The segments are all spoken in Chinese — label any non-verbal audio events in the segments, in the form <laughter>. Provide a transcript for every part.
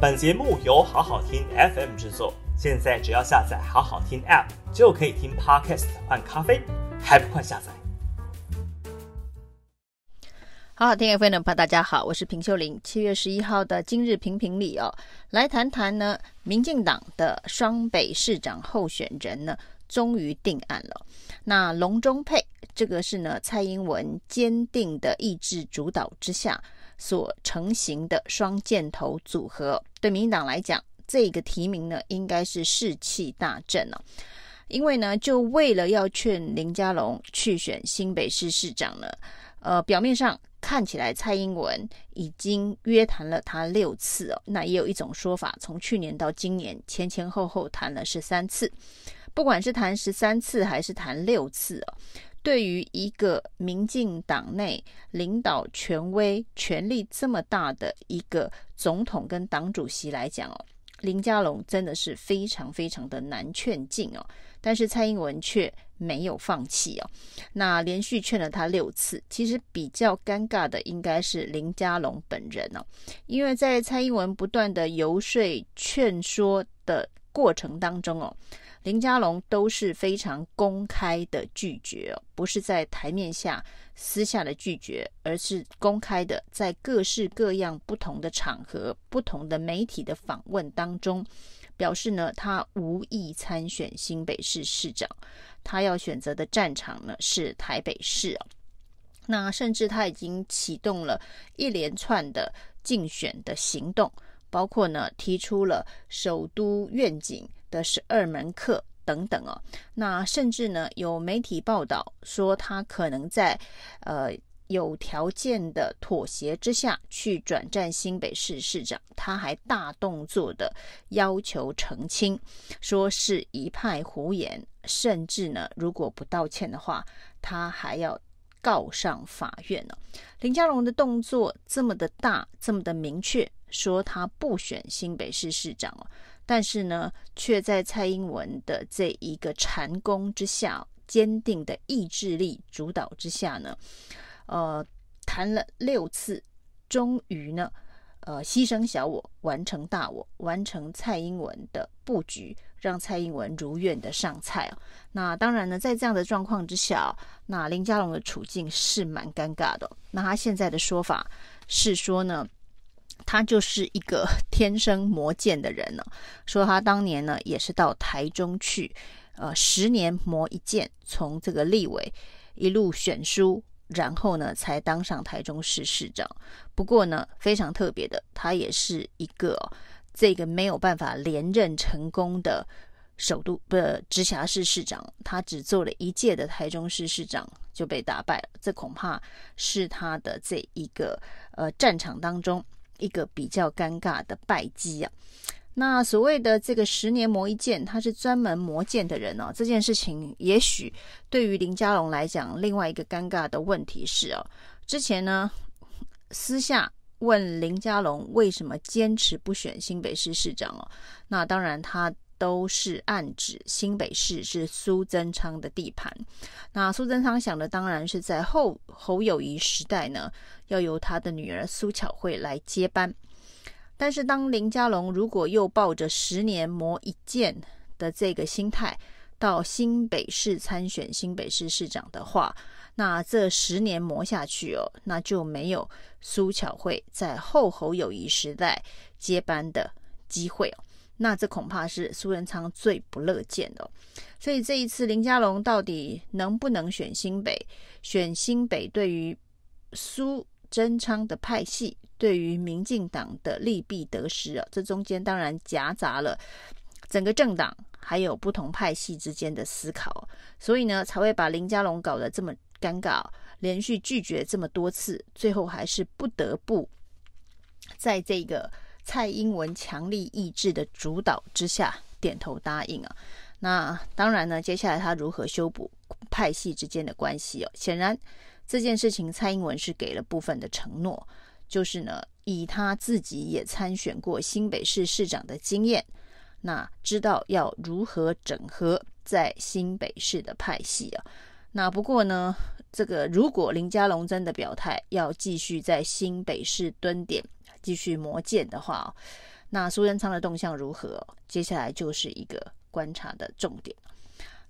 本节目由好好听 FM 制作，现在只要下载好好听 App 就可以听 Podcast 换咖啡，还不快下载？好好听 FM 的朋友，大家好，我是平秀玲。七月十一号的今日评评里哦，来谈谈呢，民进党的双北市长候选人呢，终于定案了。那龙中配这个是呢，蔡英文坚定的意志主导之下所成型的双箭头组合。对民进党来讲，这个提名呢，应该是士气大振哦。因为呢，就为了要劝林佳龙去选新北市市长呢，呃，表面上。看起来蔡英文已经约谈了他六次哦，那也有一种说法，从去年到今年前前后后谈了十三次。不管是谈十三次还是谈六次哦，对于一个民进党内领导权威、权力这么大的一个总统跟党主席来讲哦，林佳龙真的是非常非常的难劝进哦。但是蔡英文却没有放弃哦，那连续劝了他六次。其实比较尴尬的应该是林佳龙本人哦，因为在蔡英文不断的游说劝说的过程当中哦，林佳龙都是非常公开的拒绝，不是在台面下私下的拒绝，而是公开的在各式各样不同的场合、不同的媒体的访问当中。表示呢，他无意参选新北市市长，他要选择的战场呢是台北市哦。那甚至他已经启动了一连串的竞选的行动，包括呢提出了首都愿景的十二门课等等哦。那甚至呢有媒体报道说，他可能在呃。有条件的妥协之下去转战新北市市长，他还大动作的要求澄清，说是一派胡言，甚至呢，如果不道歉的话，他还要告上法院呢。林佳龙的动作这么的大，这么的明确，说他不选新北市市长哦，但是呢，却在蔡英文的这一个缠功之下，坚定的意志力主导之下呢。呃，谈了六次，终于呢，呃，牺牲小我，完成大我，完成蔡英文的布局，让蔡英文如愿的上菜哦。那当然呢，在这样的状况之下，那林佳龙的处境是蛮尴尬的。那他现在的说法是说呢，他就是一个 <laughs> 天生磨剑的人呢，说他当年呢也是到台中去，呃，十年磨一剑，从这个立委一路选书。然后呢，才当上台中市市长。不过呢，非常特别的，他也是一个这个没有办法连任成功的首都的直辖市市长。他只做了一届的台中市市长就被打败了，这恐怕是他的这一个呃战场当中一个比较尴尬的败绩啊。那所谓的这个十年磨一剑，他是专门磨剑的人哦。这件事情也许对于林佳龙来讲，另外一个尴尬的问题是哦，之前呢私下问林佳龙为什么坚持不选新北市市长哦，那当然他都是暗指新北市是苏贞昌的地盘。那苏贞昌想的当然是在后侯友谊时代呢，要由他的女儿苏巧慧来接班。但是，当林佳龙如果又抱着十年磨一剑的这个心态到新北市参选新北市市长的话，那这十年磨下去哦，那就没有苏巧慧在后侯友谊时代接班的机会哦。那这恐怕是苏贞昌最不乐见的。所以这一次林佳龙到底能不能选新北？选新北对于苏贞昌的派系？对于民进党的利弊得失啊，这中间当然夹杂了整个政党还有不同派系之间的思考，所以呢才会把林佳龙搞得这么尴尬，连续拒绝这么多次，最后还是不得不在这个蔡英文强力意志的主导之下点头答应啊。那当然呢，接下来他如何修补派系之间的关系哦？显然这件事情蔡英文是给了部分的承诺。就是呢，以他自己也参选过新北市市长的经验，那知道要如何整合在新北市的派系啊。那不过呢，这个如果林佳龙真的表态要继续在新北市蹲点，继续磨剑的话，那苏贞昌的动向如何？接下来就是一个观察的重点。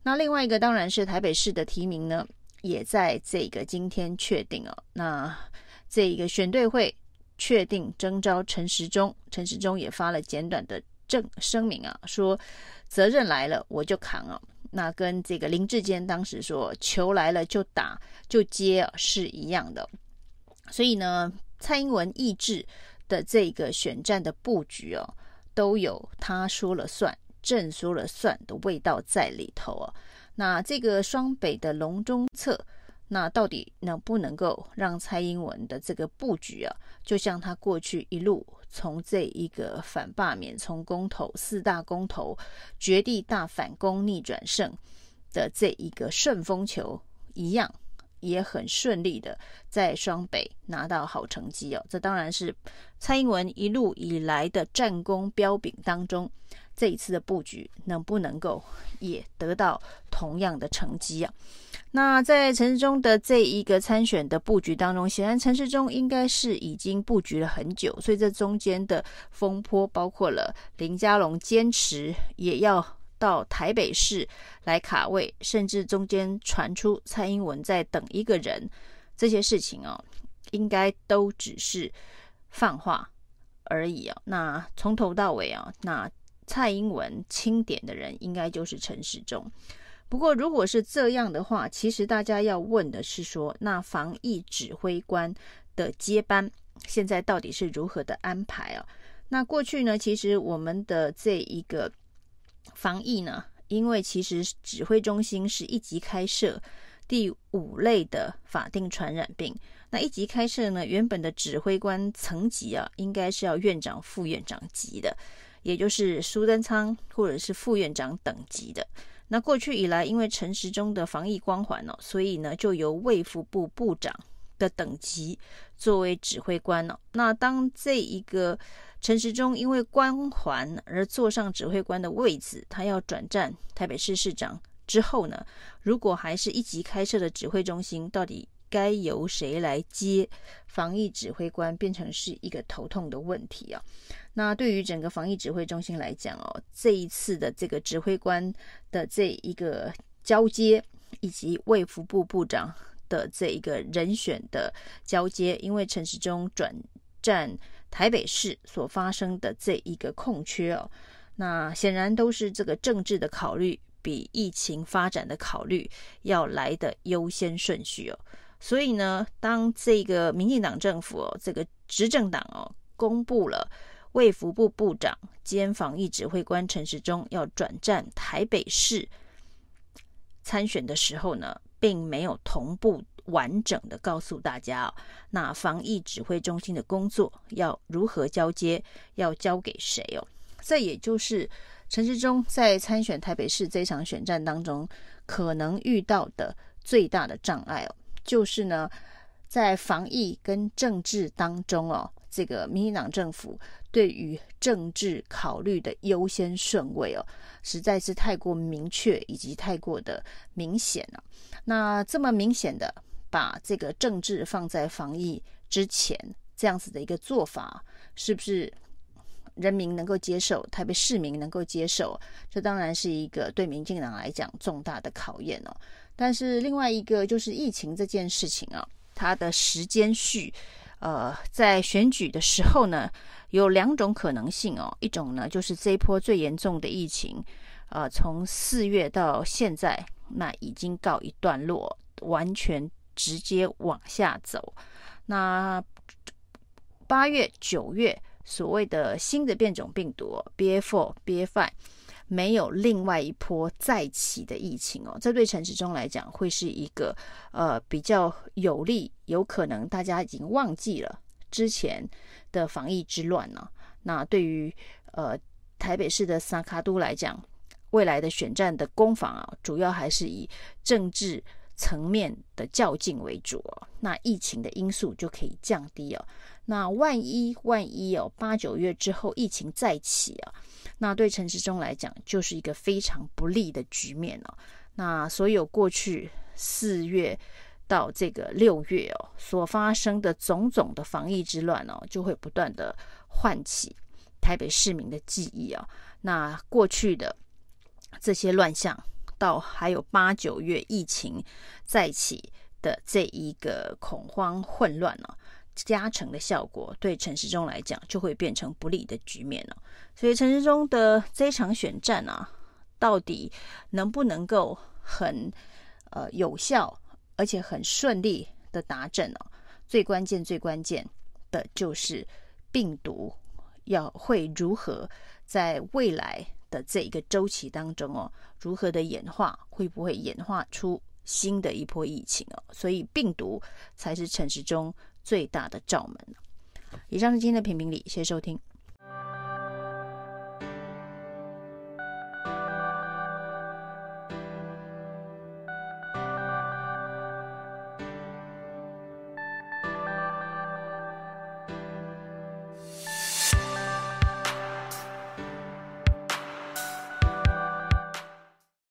那另外一个当然是台北市的提名呢，也在这个今天确定哦。那这一个选对会确定征召陈时中，陈时中也发了简短的证声明啊，说责任来了我就扛啊。那跟这个林志坚当时说球来了就打就接是一样的。所以呢，蔡英文意志的这个选战的布局哦，都有他说了算。朕说了算的味道在里头啊，那这个双北的龙中策，那到底能不能够让蔡英文的这个布局啊，就像他过去一路从这一个反罢免、从公投四大公投、绝地大反攻逆转胜的这一个顺风球一样，也很顺利的在双北拿到好成绩哦。这当然是蔡英文一路以来的战功彪炳当中。这一次的布局能不能够也得到同样的成绩啊？那在陈时中的这一个参选的布局当中，显然陈时中应该是已经布局了很久，所以这中间的风波，包括了林佳龙坚持也要到台北市来卡位，甚至中间传出蔡英文在等一个人，这些事情哦，应该都只是放话而已啊。那从头到尾啊，那。蔡英文钦点的人应该就是陈时中。不过，如果是这样的话，其实大家要问的是说，那防疫指挥官的接班现在到底是如何的安排啊？那过去呢，其实我们的这一个防疫呢，因为其实指挥中心是一级开设第五类的法定传染病，那一级开设呢，原本的指挥官层级啊，应该是要院长、副院长级的。也就是苏贞昌或者是副院长等级的。那过去以来，因为陈时中的防疫光环哦，所以呢，就由卫福部部长的等级作为指挥官哦。那当这一个陈时中因为光环而坐上指挥官的位置，他要转战台北市市长之后呢，如果还是一级开设的指挥中心，到底该由谁来接防疫指挥官，变成是一个头痛的问题啊。那对于整个防疫指挥中心来讲哦，这一次的这个指挥官的这一个交接，以及卫福部部长的这一个人选的交接，因为陈时中转战台北市所发生的这一个空缺哦，那显然都是这个政治的考虑比疫情发展的考虑要来的优先顺序哦。所以呢，当这个民进党政府哦，这个执政党哦，公布了。卫福部部长兼防疫指挥官陈时中要转战台北市参选的时候呢，并没有同步完整的告诉大家，那防疫指挥中心的工作要如何交接，要交给谁哦？这也就是陈时中在参选台北市这场选战当中可能遇到的最大的障碍哦，就是呢，在防疫跟政治当中哦，这个民进党政府。对于政治考虑的优先顺位哦，实在是太过明确以及太过的明显了。那这么明显的把这个政治放在防疫之前，这样子的一个做法，是不是人民能够接受？台北市民能够接受？这当然是一个对民进党来讲重大的考验哦。但是另外一个就是疫情这件事情啊，它的时间序，呃，在选举的时候呢，有两种可能性哦，一种呢就是这一波最严重的疫情，呃，从四月到现在，那已经告一段落，完全直接往下走。那八月、九月所谓的新的变种病毒 BA4、BA5，没有另外一波再起的疫情哦，这对陈时中来讲会是一个呃比较有利，有可能大家已经忘记了之前。的防疫之乱呢、那对于呃台北市的三卡都来讲，未来的选战的攻防啊，主要还是以政治层面的较劲为主哦、那疫情的因素就可以降低哦、那万一万一哦，八九月之后疫情再起啊，那对陈时中来讲就是一个非常不利的局面哦、那所有过去四月。到这个六月哦，所发生的种种的防疫之乱哦，就会不断的唤起台北市民的记忆啊。那过去的这些乱象，到还有八九月疫情再起的这一个恐慌混乱啊，加成的效果，对陈时中来讲就会变成不利的局面了。所以陈时中的这场选战啊，到底能不能够很呃有效，而且很顺利的达阵呢？最关键、最关键的就是病毒要会如何在未来的这一个周期当中哦，如何的演化，会不会演化出新的一波疫情哦？所以病毒才是城市中最大的罩门。以上是今天的评评理，谢谢收听。